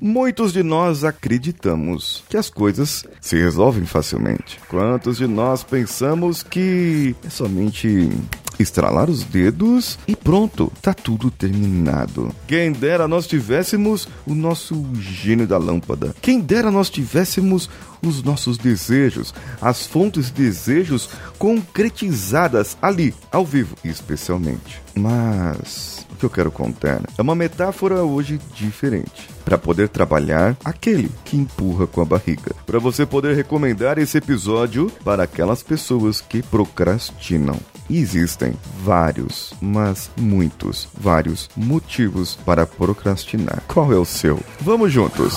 Muitos de nós acreditamos que as coisas se resolvem facilmente. Quantos de nós pensamos que é somente estralar os dedos e pronto, tá tudo terminado. Quem dera nós tivéssemos o nosso gênio da lâmpada. Quem dera nós tivéssemos os nossos desejos, as fontes de desejos concretizadas ali, ao vivo, especialmente. Mas que eu quero contar é uma metáfora hoje diferente para poder trabalhar aquele que empurra com a barriga. Para você poder recomendar esse episódio para aquelas pessoas que procrastinam. Existem vários, mas muitos, vários motivos para procrastinar. Qual é o seu? Vamos juntos!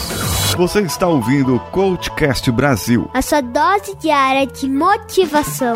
Você está ouvindo o Coachcast Brasil a sua dose diária de motivação.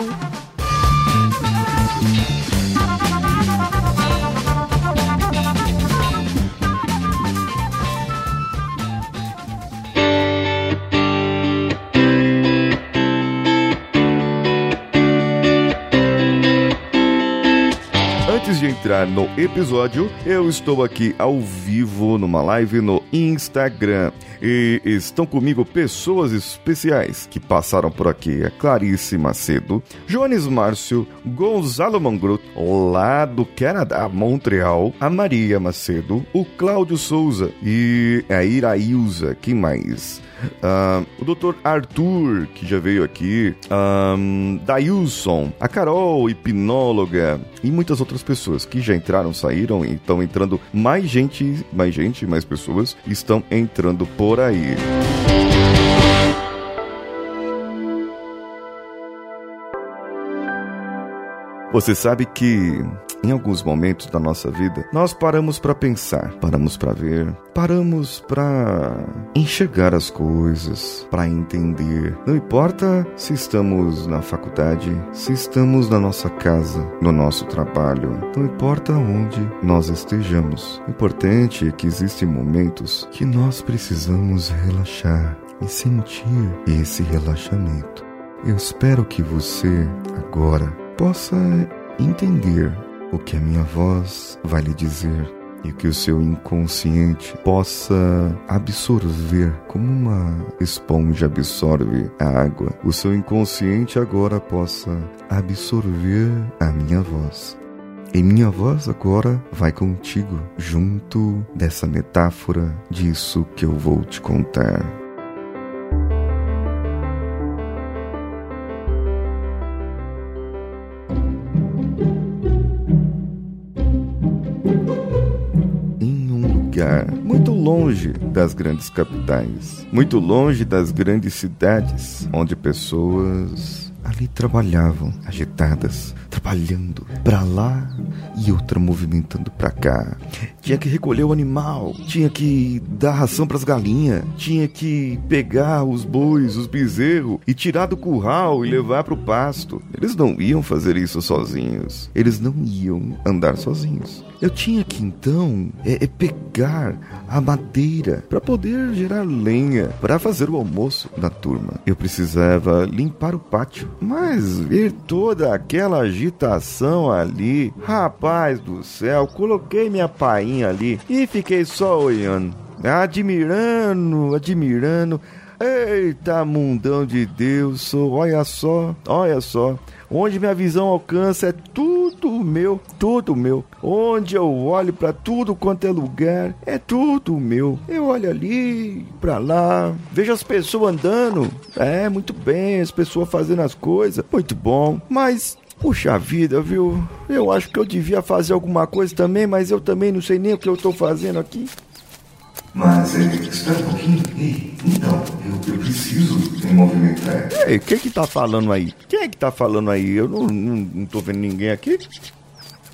Entrar no episódio, eu estou aqui ao vivo numa live no Instagram. E estão comigo pessoas especiais que passaram por aqui. A Clarice Macedo, Jones Márcio, Gonzalo Mangrot, lá do Canadá, Montreal, a Maria Macedo, o Cláudio Souza e a Iraísa, quem mais? Uh, o Dr. Arthur, que já veio aqui, um, Dailson, a Carol, hipnóloga, e muitas outras pessoas que já entraram, saíram e estão entrando. Mais gente, mais gente, mais pessoas estão entrando por aí. Você sabe que em alguns momentos da nossa vida, nós paramos para pensar, paramos para ver, paramos para enxergar as coisas, para entender. Não importa se estamos na faculdade, se estamos na nossa casa, no nosso trabalho, não importa onde nós estejamos. O importante é que existem momentos que nós precisamos relaxar e sentir esse relaxamento. Eu espero que você agora possa entender o que a minha voz vai lhe dizer e que o seu inconsciente possa absorver como uma esponja absorve a água. O seu inconsciente agora possa absorver a minha voz. E minha voz agora vai contigo, junto dessa metáfora disso que eu vou te contar. Lugar muito longe das grandes capitais, muito longe das grandes cidades, onde pessoas ali trabalhavam, agitadas, trabalhando para lá e outra movimentando para cá. Tinha que recolher o animal, tinha que dar ração para as galinhas, tinha que pegar os bois, os bezerros e tirar do curral e levar para o pasto. Eles não iam fazer isso sozinhos. Eles não iam andar sozinhos. Eu tinha que então é, é pegar a madeira para poder gerar lenha para fazer o almoço da turma. Eu precisava limpar o pátio, mas ver toda aquela agitação ali, rapaz do céu, coloquei minha painha ali e fiquei só olhando, admirando, admirando. Eita, mundão de Deus, olha só, olha só. Onde minha visão alcança é tudo meu, tudo meu. Onde eu olho para tudo quanto é lugar, é tudo meu. Eu olho ali, para lá, vejo as pessoas andando. É, muito bem, as pessoas fazendo as coisas, muito bom. Mas Puxa vida, viu? Eu acho que eu devia fazer alguma coisa também, mas eu também não sei nem o que eu estou fazendo aqui. Mas, é, espera um pouquinho. Ei, então, eu, eu preciso me movimentar. Ei, quem que tá falando aí? Quem é que tá falando aí? Eu não, não, não tô vendo ninguém aqui.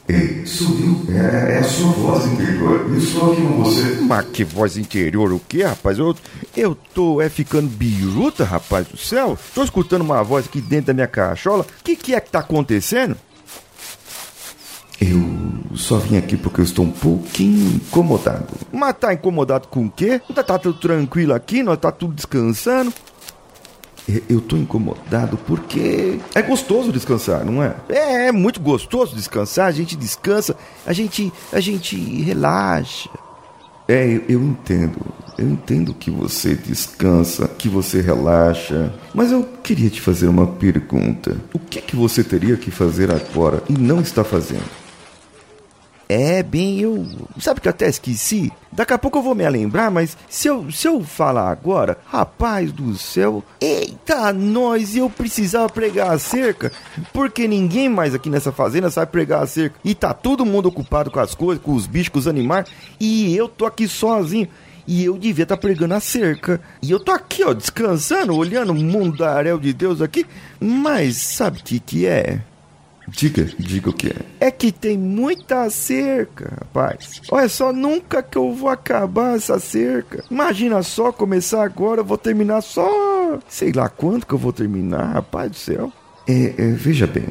Ei, sumiu. É, é a sua voz interior. Eu estou aqui com você. Mas que voz interior o quê, rapaz? Eu, eu tô é ficando biruta, rapaz do céu. Tô escutando uma voz aqui dentro da minha cachola. O que, que é que tá acontecendo? Só vim aqui porque eu estou um pouquinho incomodado. Mas tá incomodado com o quê? Tá, tá tudo tranquilo aqui, nós tá tudo descansando. Eu tô incomodado porque é gostoso descansar, não é? É, é muito gostoso descansar, a gente descansa, a gente, a gente relaxa. É, eu, eu entendo. Eu entendo que você descansa, que você relaxa, mas eu queria te fazer uma pergunta. O que que você teria que fazer agora e não está fazendo? É, bem, eu. Sabe que eu até esqueci? Daqui a pouco eu vou me lembrar, mas se eu, se eu falar agora, rapaz do céu, eita, nós, eu precisava pregar a cerca, porque ninguém mais aqui nessa fazenda sabe pregar a cerca. E tá todo mundo ocupado com as coisas, com os bichos, com os animais, e eu tô aqui sozinho. E eu devia estar tá pregando a cerca. E eu tô aqui, ó, descansando, olhando o mundaréu de Deus aqui. Mas sabe o que, que é? Diga, diga o que é. É que tem muita cerca, rapaz. Olha só, nunca que eu vou acabar essa cerca. Imagina só começar agora, eu vou terminar só. Sei lá quanto que eu vou terminar, rapaz do céu. É, é, veja bem,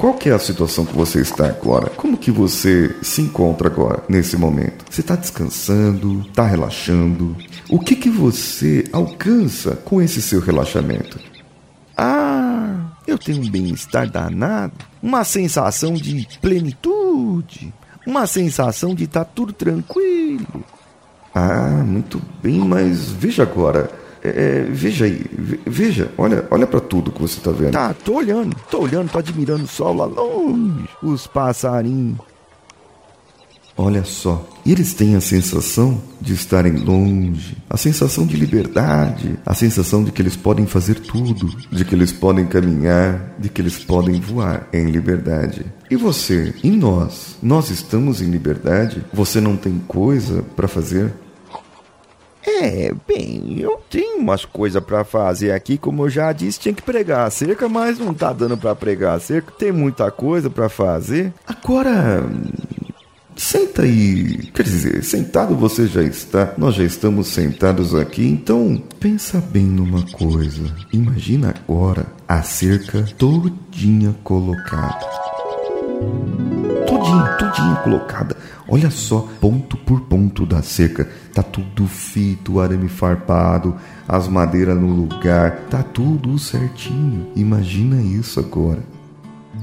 qual que é a situação que você está agora? Como que você se encontra agora, nesse momento? Você está descansando? Está relaxando? O que que você alcança com esse seu relaxamento? Ah, eu tenho um bem-estar danado, uma sensação de plenitude, uma sensação de estar tá tudo tranquilo. Ah, muito bem, mas veja agora. É, é veja aí, veja, olha, olha para tudo que você está vendo. Tá, tô olhando, tô olhando, tô admirando o sol lá longe, os passarinhos. Olha só, eles têm a sensação de estarem longe, a sensação de liberdade, a sensação de que eles podem fazer tudo, de que eles podem caminhar, de que eles podem voar em liberdade. E você, e nós? Nós estamos em liberdade? Você não tem coisa para fazer? É, bem, eu tenho umas coisas para fazer aqui, como eu já disse, tinha que pregar a cerca, mas não tá dando para pregar a cerca. Tem muita coisa para fazer. Agora, Senta aí. Quer dizer, sentado você já está. Nós já estamos sentados aqui, então pensa bem numa coisa. Imagina agora a cerca todinha colocada. Todinha, todinha colocada. Olha só, ponto por ponto da cerca. Tá tudo feito, arame farpado, as madeiras no lugar, tá tudo certinho. Imagina isso agora.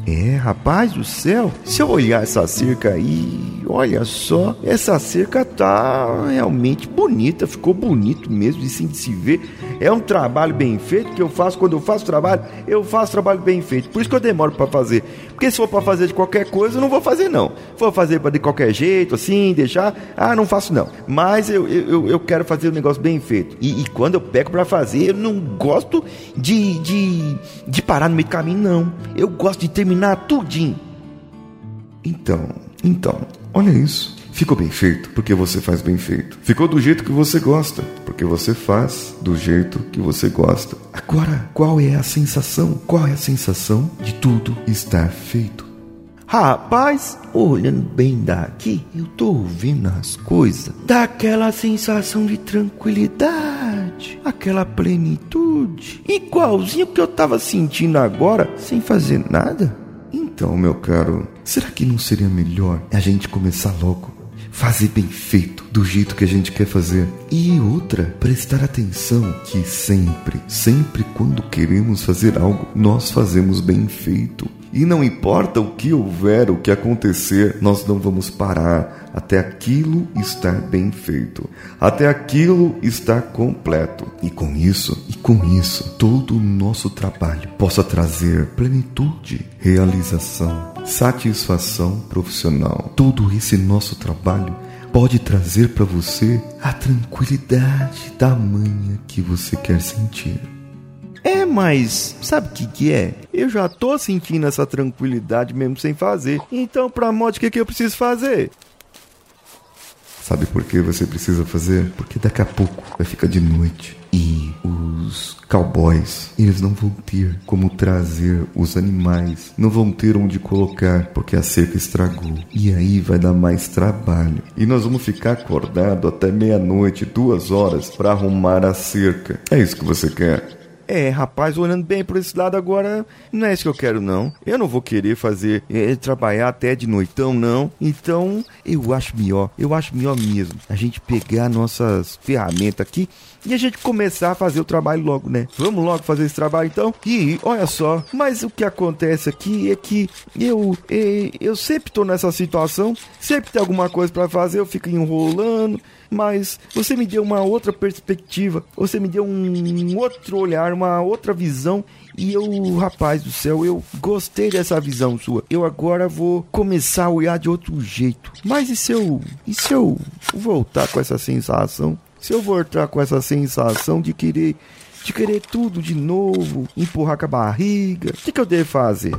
É, rapaz do céu, se eu olhar essa cerca aí, olha só, essa cerca tá realmente bonita, ficou bonito mesmo de, sim, de se ver. É um trabalho bem feito que eu faço quando eu faço trabalho, eu faço trabalho bem feito. Por isso que eu demoro para fazer. Porque se for para fazer de qualquer coisa, eu não vou fazer não. For fazer de qualquer jeito, assim, deixar, ah, não faço não. Mas eu, eu, eu quero fazer o um negócio bem feito. E, e quando eu pego para fazer, eu não gosto de, de, de parar no meio do caminho, não. Eu gosto de terminar tudinho. Então, então, olha isso. Ficou bem feito porque você faz bem feito. Ficou do jeito que você gosta porque você faz do jeito que você gosta. Agora, qual é a sensação? Qual é a sensação de tudo estar feito? Rapaz, olhando bem daqui, eu tô ouvindo as coisas, daquela sensação de tranquilidade, aquela plenitude, igualzinho que eu tava sentindo agora, sem fazer nada. Então, meu caro, será que não seria melhor a gente começar logo fazer bem feito, do jeito que a gente quer fazer. E outra, prestar atenção que sempre, sempre quando queremos fazer algo, nós fazemos bem feito. E não importa o que houver, o que acontecer, nós não vamos parar até aquilo estar bem feito, até aquilo estar completo. E com isso, e com isso, todo o nosso trabalho possa trazer plenitude, realização, satisfação profissional. Todo esse nosso trabalho pode trazer para você a tranquilidade da manhã que você quer sentir. Mas sabe o que, que é? Eu já tô sentindo essa tranquilidade mesmo sem fazer. Então, pra moto, o que, que eu preciso fazer? Sabe por que você precisa fazer? Porque daqui a pouco vai ficar de noite e os cowboys, eles não vão ter como trazer os animais, não vão ter onde colocar porque a cerca estragou. E aí vai dar mais trabalho. E nós vamos ficar acordado até meia-noite, duas horas para arrumar a cerca. É isso que você quer? É, rapaz, olhando bem por esse lado agora, não é isso que eu quero, não. Eu não vou querer fazer, é, trabalhar até de noitão, não. Então, eu acho melhor, eu acho melhor mesmo a gente pegar nossas ferramentas aqui e a gente começar a fazer o trabalho logo, né? Vamos logo fazer esse trabalho então? E olha só, mas o que acontece aqui é que eu eu, sempre tô nessa situação, sempre tem alguma coisa para fazer, eu fico enrolando, mas você me deu uma outra perspectiva, você me deu um outro olhar, uma outra visão e eu, rapaz do céu, eu gostei dessa visão sua. Eu agora vou começar a olhar de outro jeito. Mas e se eu, e se eu voltar com essa sensação se eu voltar com essa sensação de querer de querer tudo de novo, empurrar com a barriga, o que, que eu devo fazer?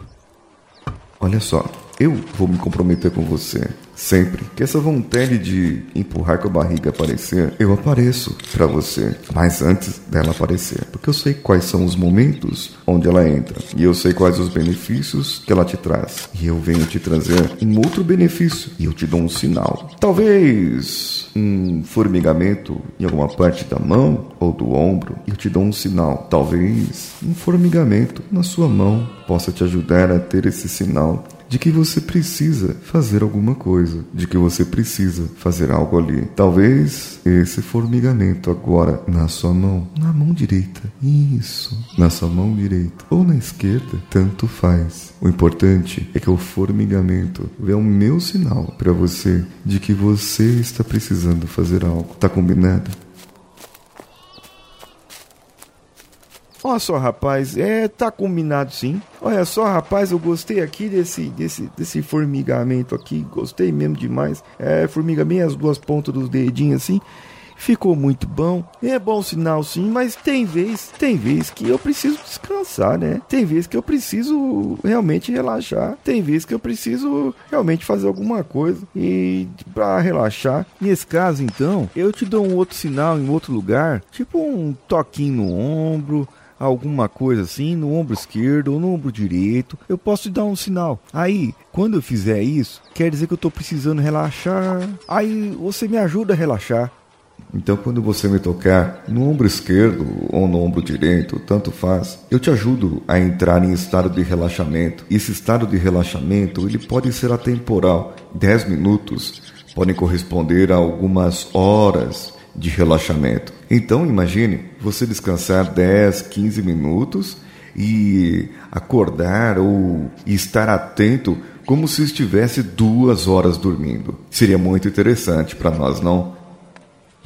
Olha só, eu vou me comprometer com você. Sempre que essa vontade de empurrar com a barriga aparecer, eu apareço para você. Mas antes dela aparecer, porque eu sei quais são os momentos onde ela entra e eu sei quais os benefícios que ela te traz. E eu venho te trazer um outro benefício e eu te dou um sinal. Talvez um formigamento em alguma parte da mão ou do ombro eu te dou um sinal. Talvez um formigamento na sua mão possa te ajudar a ter esse sinal de que você precisa fazer alguma coisa, de que você precisa fazer algo ali. Talvez esse formigamento agora na sua mão, na mão direita. Isso, na sua mão direita ou na esquerda, tanto faz. O importante é que o formigamento é o meu sinal para você de que você está precisando fazer algo. Tá combinado? Olha só, rapaz, é, tá combinado sim. Olha só, rapaz, eu gostei aqui desse, desse, desse formigamento aqui, gostei mesmo demais. É, formiga bem as duas pontas dos dedinhos assim. Ficou muito bom. É bom sinal sim, mas tem vez, tem vez que eu preciso descansar, né? Tem vez que eu preciso realmente relaxar. Tem vez que eu preciso realmente fazer alguma coisa e para relaxar. Nesse caso, então, eu te dou um outro sinal em outro lugar, tipo um toquinho no ombro, alguma coisa assim no ombro esquerdo ou no ombro direito, eu posso te dar um sinal. Aí, quando eu fizer isso, quer dizer que eu estou precisando relaxar. Aí você me ajuda a relaxar. Então, quando você me tocar no ombro esquerdo ou no ombro direito, tanto faz, eu te ajudo a entrar em estado de relaxamento. Esse estado de relaxamento, ele pode ser atemporal. 10 minutos podem corresponder a algumas horas de relaxamento. Então imagine você descansar 10, 15 minutos e acordar ou estar atento como se estivesse duas horas dormindo. Seria muito interessante para nós, não?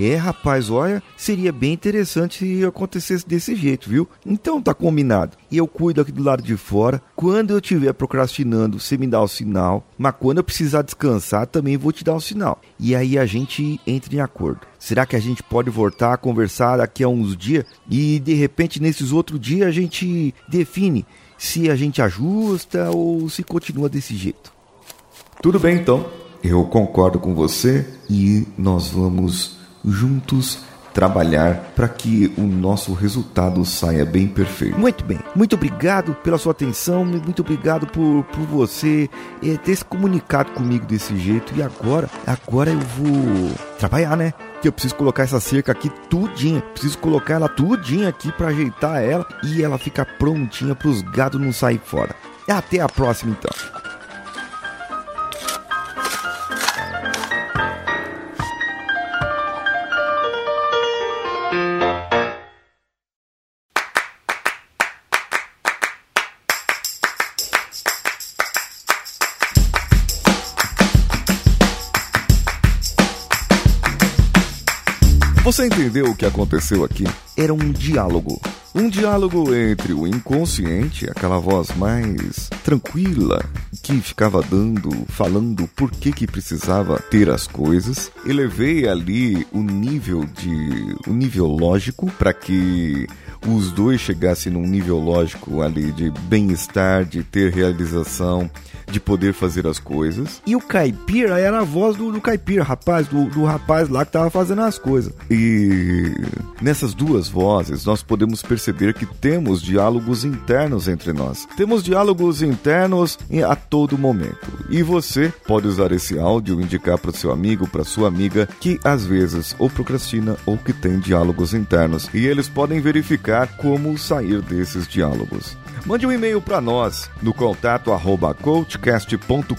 É, rapaz, olha, seria bem interessante se acontecesse desse jeito, viu? Então tá combinado. Eu cuido aqui do lado de fora. Quando eu estiver procrastinando, você me dá o sinal. Mas quando eu precisar descansar, também vou te dar um sinal. E aí a gente entra em acordo. Será que a gente pode voltar a conversar daqui a uns dias? E de repente, nesses outros dias, a gente define se a gente ajusta ou se continua desse jeito. Tudo bem, então. Eu concordo com você e nós vamos juntos trabalhar para que o nosso resultado saia bem perfeito. Muito bem. Muito obrigado pela sua atenção, muito obrigado por, por você é, ter se comunicado comigo desse jeito. E agora, agora eu vou trabalhar, né? Que eu preciso colocar essa cerca aqui tudinha. Preciso colocar ela tudinha aqui para ajeitar ela e ela ficar prontinha para os gados não sair fora. Até a próxima então. Você entendeu o que aconteceu aqui? Era um diálogo. Um diálogo entre o inconsciente, aquela voz mais tranquila que ficava dando, falando por que que precisava ter as coisas. Elevei ali o nível de o nível lógico para que os dois chegassem num nível lógico ali de bem-estar, de ter realização, de poder fazer as coisas. E o caipira era a voz do, do caipira, rapaz, do, do rapaz lá que tava fazendo as coisas. E nessas duas vozes nós podemos perceber que temos diálogos internos entre nós. Temos diálogos internos a todo momento. E você pode usar esse áudio e indicar para o seu amigo, para sua amiga que às vezes ou procrastina ou que tem diálogos internos. E eles podem verificar como sair desses diálogos. Mande um e-mail para nós no contato arroba coachcast.com.br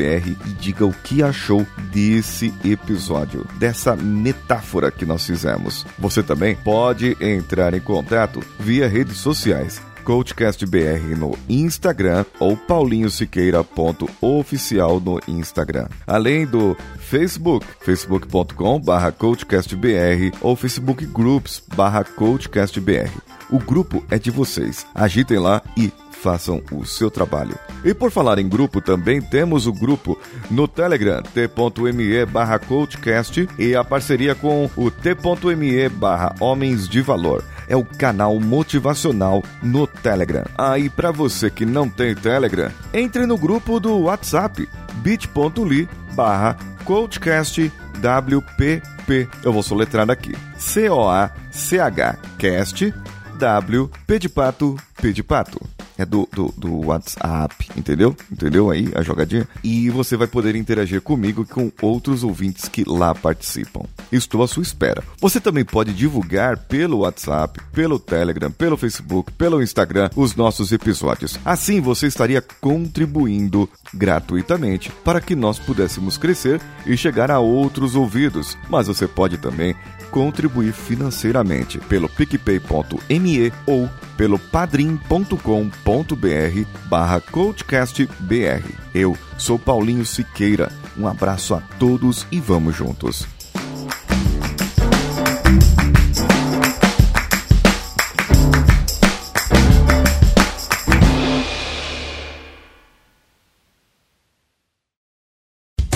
e diga o que achou desse episódio, dessa metáfora que nós fizemos. Você também pode entrar em contato via redes sociais. CoachCastBR no Instagram ou paulinhosiqueira.oficial no Instagram. Além do Facebook, facebook.com barra CoachCastBR ou Facebook Groups barra CoachCastBR. O grupo é de vocês. Agitem lá e façam o seu trabalho. E por falar em grupo, também temos o grupo no Telegram, t.me barra coachcast e a parceria com o t.me barra homens de valor. É o canal motivacional no Telegram. Aí, ah, para você que não tem Telegram, entre no grupo do WhatsApp, bit.ly barra coachcast WPP. Eu vou soletrar aqui. C-O-A-C-H cast W P de pato, P de pato. É do, do, do, WhatsApp, entendeu? Entendeu aí a jogadinha? E você vai poder interagir comigo e com outros ouvintes que lá participam. Estou à sua espera. Você também pode divulgar pelo WhatsApp, pelo Telegram, pelo Facebook, pelo Instagram os nossos episódios. Assim você estaria contribuindo gratuitamente para que nós pudéssemos crescer e chegar a outros ouvidos. Mas você pode também contribuir financeiramente pelo picpay.me ou pelo padrim.com.br barra coachcastbr. Eu sou Paulinho Siqueira. Um abraço a todos e vamos juntos.